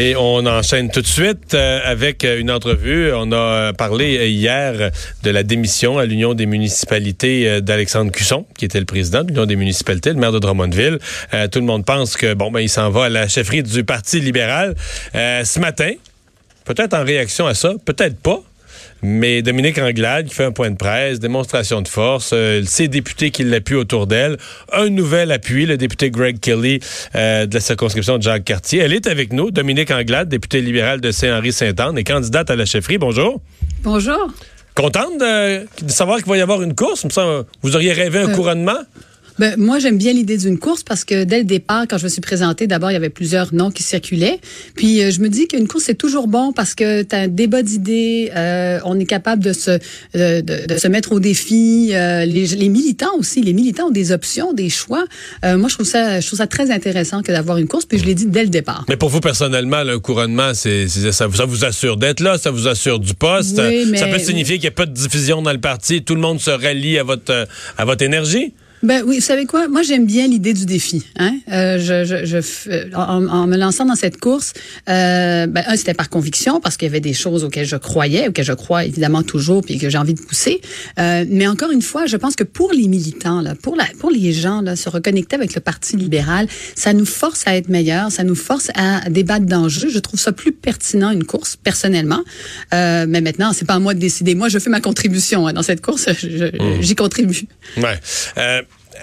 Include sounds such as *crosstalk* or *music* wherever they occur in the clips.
Et on enchaîne tout de suite euh, avec euh, une entrevue. On a euh, parlé hier de la démission à l'Union des municipalités d'Alexandre Cusson, qui était le président de l'Union des municipalités, le maire de Drummondville. tout le monde pense que bon ben il s'en va à la chefferie du Parti libéral. ce matin, peut-être en réaction à ça, peut-être pas. Mais Dominique Anglade qui fait un point de presse, démonstration de force, euh, ses députés qui l'appuient autour d'elle, un nouvel appui, le député Greg Kelly euh, de la circonscription de Jacques Cartier. Elle est avec nous, Dominique Anglade, députée libérale de Saint-Henri-Saint-Anne et candidate à la chefferie. Bonjour. Bonjour. Contente de, savoir qu'il va y avoir une course? Vous auriez rêvé un euh, couronnement? Ben, moi, j'aime bien l'idée d'une course parce que dès le départ, quand je me suis présentée, d'abord, il y avait plusieurs noms qui circulaient. Puis, euh, je me dis qu'une course, c'est toujours bon parce que tu as un débat d'idées, euh, on est capable de se, de, de, se mettre au défi. Euh, les, les, militants aussi, les militants ont des options, des choix. Euh, moi, je trouve, ça, je trouve ça très intéressant que d'avoir une course, puis je l'ai dit dès le départ. Mais pour vous, personnellement, le couronnement, c'est, ça, ça vous assure d'être là, ça vous assure du poste. Oui, mais... Ça peut signifier qu'il n'y a pas de diffusion dans le parti, tout le monde se rallie à votre, à votre énergie? Ben oui, vous savez quoi? Moi, j'aime bien l'idée du défi. Hein? Euh, je, je, je en, me lançant dans cette course, euh, ben, un, c'était par conviction, parce qu'il y avait des choses auxquelles je croyais, auxquelles je crois évidemment toujours, puis que j'ai envie de pousser. Euh, mais encore une fois, je pense que pour les militants, là, pour, la, pour les gens, là, se reconnecter avec le Parti libéral, ça nous force à être meilleurs, ça nous force à débattre d'enjeux. Je trouve ça plus pertinent, une course, personnellement. Euh, mais maintenant, c'est pas à moi de décider. Moi, je fais ma contribution hein, dans cette course. Mmh. J'y contribue. Ouais.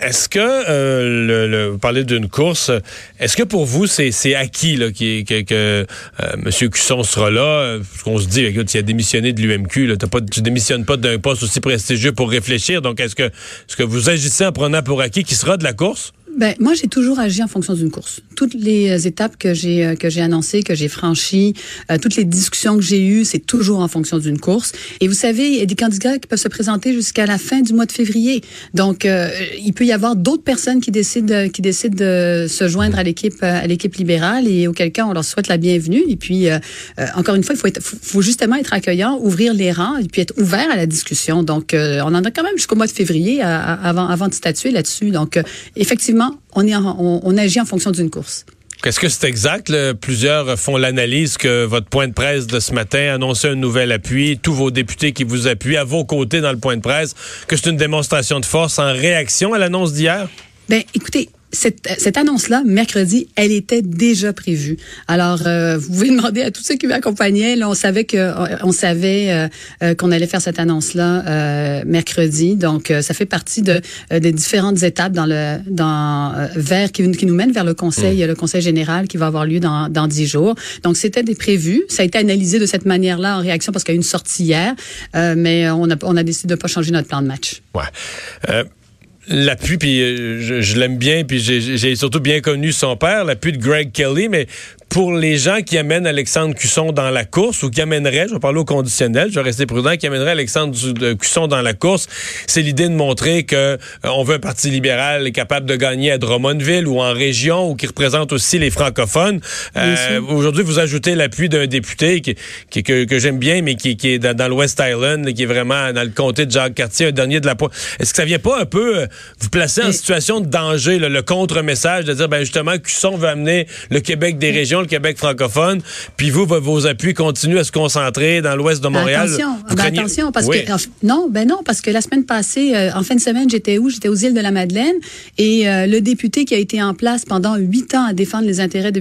Est-ce que, euh, le, vous parlez d'une course, est-ce que pour vous, c'est acquis là, qui, que, que euh, M. Cusson sera là? Parce qu'on se dit, écoute, il a démissionné de l'UMQ, tu ne démissionnes pas d'un poste aussi prestigieux pour réfléchir. Donc, est-ce que, est -ce que vous agissez en prenant pour acquis qui sera de la course? Ben, moi, j'ai toujours agi en fonction d'une course. Toutes les euh, étapes que j'ai euh, que j'ai annoncées, que j'ai franchies, euh, toutes les discussions que j'ai eues, c'est toujours en fonction d'une course. Et vous savez, il y a des candidats qui peuvent se présenter jusqu'à la fin du mois de février. Donc, il peut y avoir d'autres personnes qui décident qui décident de se joindre à l'équipe à l'équipe libérale et auquel on leur souhaite la bienvenue. Et puis, encore une fois, il faut, être, faut justement être accueillant, ouvrir les rangs et puis être ouvert à la discussion. Donc, on en a quand même jusqu'au mois de février avant avant de statuer là-dessus. Donc, effectivement on, est on, agit en fonction d'une course. Est-ce que c'est exact? Plusieurs font l'analyse que votre point de presse de ce matin annonçait un nouvel appui, tous vos députés qui vous appuient à vos côtés dans le point de presse, que c'est une démonstration de force en réaction à l'annonce d'hier? Ben, écoutez, cette, cette annonce-là, mercredi, elle était déjà prévue. Alors, euh, vous pouvez *laughs* demander à tous ceux qui m'accompagnaient. Là, on savait que on savait euh, euh, qu'on allait faire cette annonce-là mercredi. Donc, ça fait partie de des différentes étapes dans le dans vers qui, qui, nous mènent vers le conseil mmh. le conseil général qui va avoir lieu dans dans dix jours. Donc, c'était des prévus. Ça a été analysé de cette manière-là en réaction parce qu'il y a eu une sortie hier, mais on a on a décidé de pas changer notre plan de match. Ouais l'appui, puis je, je l'aime bien, puis j'ai surtout bien connu son père, l'appui de Greg Kelly, mais pour les gens qui amènent Alexandre Cusson dans la course ou qui amèneraient, je vais parler au conditionnel, je vais rester prudent, qui amènerait Alexandre Cusson dans la course, c'est l'idée de montrer que euh, on veut un parti libéral capable de gagner à Drummondville ou en région ou qui représente aussi les francophones. Euh, Aujourd'hui, vous ajoutez l'appui d'un député qui, qui que, que j'aime bien, mais qui, qui est dans, dans l'West Island, qui est vraiment dans le comté de Jacques-Cartier, un dernier de la pointe. Est-ce que ça vient pas un peu euh, vous placer en situation de danger, le contre-message de dire, ben justement, Cusson veut amener le Québec des régions le Québec francophone, puis vous, vos appuis continuent à se concentrer dans l'ouest de Montréal. Attention, ben, attention parce que non, ben non, parce que la semaine passée, euh, en fin de semaine, j'étais où? J'étais aux îles de la Madeleine et euh, le député qui a été en place pendant huit ans à défendre les intérêts de,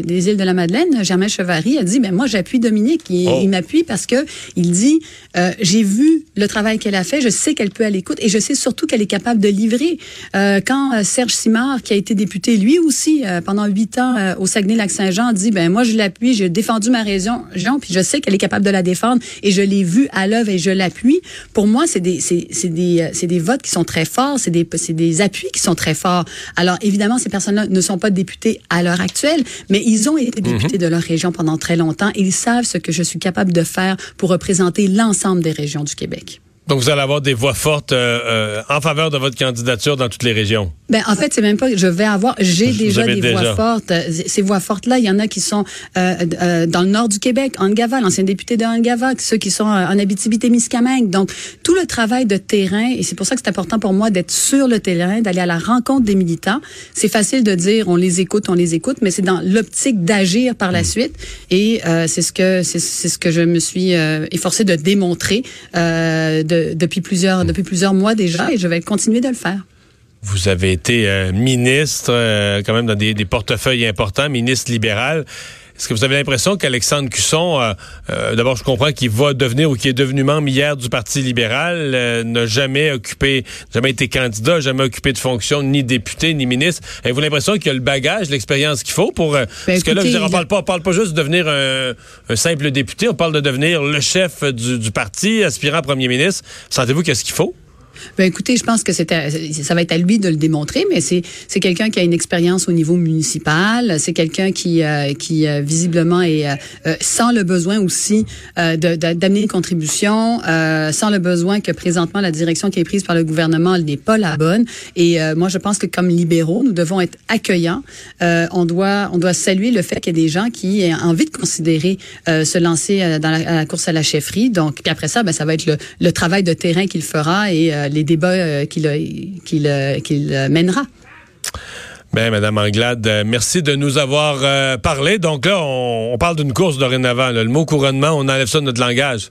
des îles de la Madeleine, Germain Chevary, a dit ben moi j'appuie Dominique, il, oh. il m'appuie parce que il dit euh, j'ai vu le travail qu'elle a fait, je sais qu'elle peut aller l'écoute et je sais surtout qu'elle est capable de livrer. quand Serge Simard, qui a été député lui aussi pendant huit ans au Saguenay-Lac-Saint dirigeant dit, ben moi je l'appuie, j'ai défendu ma région, puis je sais qu'elle est capable de la défendre et je l'ai vu à l'œuvre et je l'appuie. Pour moi, c'est des, c'est, c'est des, c'est des votes qui sont très forts, c'est des, c'est des appuis qui sont très forts. Alors évidemment, ces personnes-là ne sont pas députés à l'heure actuelle, mais ils ont été Mhm. députés de leur région pendant très longtemps et ils savent ce que je suis capable de faire pour représenter l'ensemble des régions du Québec. Donc, vous allez avoir des voix fortes euh, euh, en faveur de votre candidature dans toutes les régions. Ben, en fait, c'est même pas. Je vais avoir. J'ai déjà des déjà. voix fortes. Ces voix fortes-là, il y en a qui sont euh, euh, dans le nord du Québec, Angava, l'ancien député de Angava, ceux qui sont euh, en Abitibi-Témiscamingue. Donc, tout le travail de terrain, et c'est pour ça que c'est important pour moi d'être sur le terrain, d'aller à la rencontre des militants. C'est facile de dire on les écoute, on les écoute, mais c'est dans l'optique d'agir par la suite. Et euh, c'est ce que c'est ce que je me suis euh, efforcée de démontrer euh, de- depuis plusieurs depuis plusieurs mois déjà, et je vais continuer de le faire. Vous avez été euh, ministre, euh, quand même dans des, des portefeuilles importants, ministre libéral. Est-ce que vous avez l'impression qu'Alexandre Cusson, euh, euh, d'abord je comprends qu'il va devenir ou qu'il est devenu membre hier du Parti libéral, euh, n'a jamais occupé, jamais été candidat, jamais occupé de fonction, ni député, ni ministre. Avez-vous l'impression qu'il a le bagage, l'expérience qu'il faut pour... euh, parce que là, je veux écoutez, dire, on parle a- pas, on parle pas juste de devenir un, un simple député, on parle de devenir le chef du, du parti, aspirant premier ministre. Sentez-vous qu'est-ce qu'il faut? Ben écoutez, je pense que ça va être à lui de le démontrer, mais c'est quelqu'un qui a une expérience au niveau municipal, c'est quelqu'un qui euh, qui euh, visiblement est euh, sans le besoin aussi d'amener une contribution, sans le besoin que présentement la direction qui est prise par le gouvernement n'est pas la bonne. Et moi, je pense que comme libéraux, nous devons être accueillants. On doit on doit saluer le fait qu'il y a des gens qui aient envie de considérer se lancer dans la course à la chefferie. Donc, puis après ça, ben, ça va être le, le travail de terrain qu'il fera et euh, les débats euh, qu'il qu'il euh, euh, mènera. Ben, Madame Anglade, merci de nous avoir euh, parlé. Donc là, on, on parle d'une course dorénavant. là. Le mot couronnement, on enlève ça de notre langage.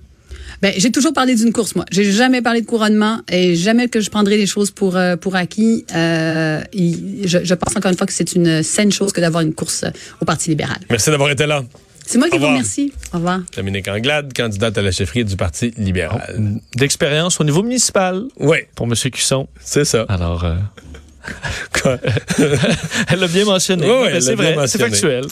Ben, j'ai toujours parlé d'une course, moi. J'ai jamais parlé de couronnement et jamais que je prendrai les choses pour euh, pour acquis. Euh, je, je pense encore une fois que c'est une saine chose que d'avoir une course au Parti libéral. Merci d'avoir été là. C'est moi qui vous remercie. Au revoir. Dominique Anglade, candidate à la chefferie du Parti libéral. D'expérience au niveau municipal Oui, pour M. Cusson. c'est ça. Alors, euh, *laughs* Quoi? *laughs* elle l'a bien mentionné. Oui, oui, c'est vrai, c'est factuel.